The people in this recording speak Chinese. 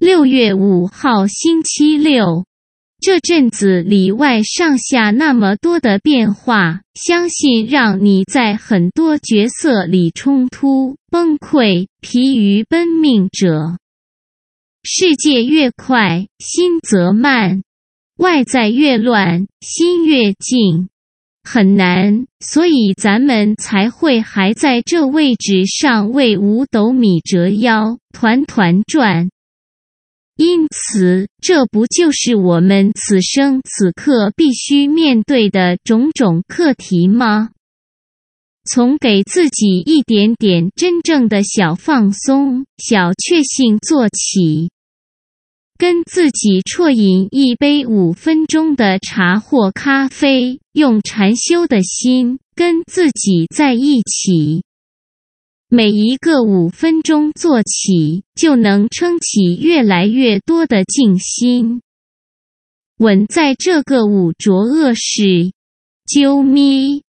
六月五号星期六，这阵子里外上下那么多的变化，相信让你在很多角色里冲突、崩溃、疲于奔命者。世界越快，心则慢；外在越乱，心越静。很难，所以咱们才会还在这位置上为五斗米折腰，团团转。因此，这不就是我们此生此刻必须面对的种种课题吗？从给自己一点点真正的小放松、小确幸做起。跟自己啜饮一杯五分钟的茶或咖啡，用禅修的心跟自己在一起。每一个五分钟做起，就能撑起越来越多的静心。稳在这个五浊恶世，啾咪。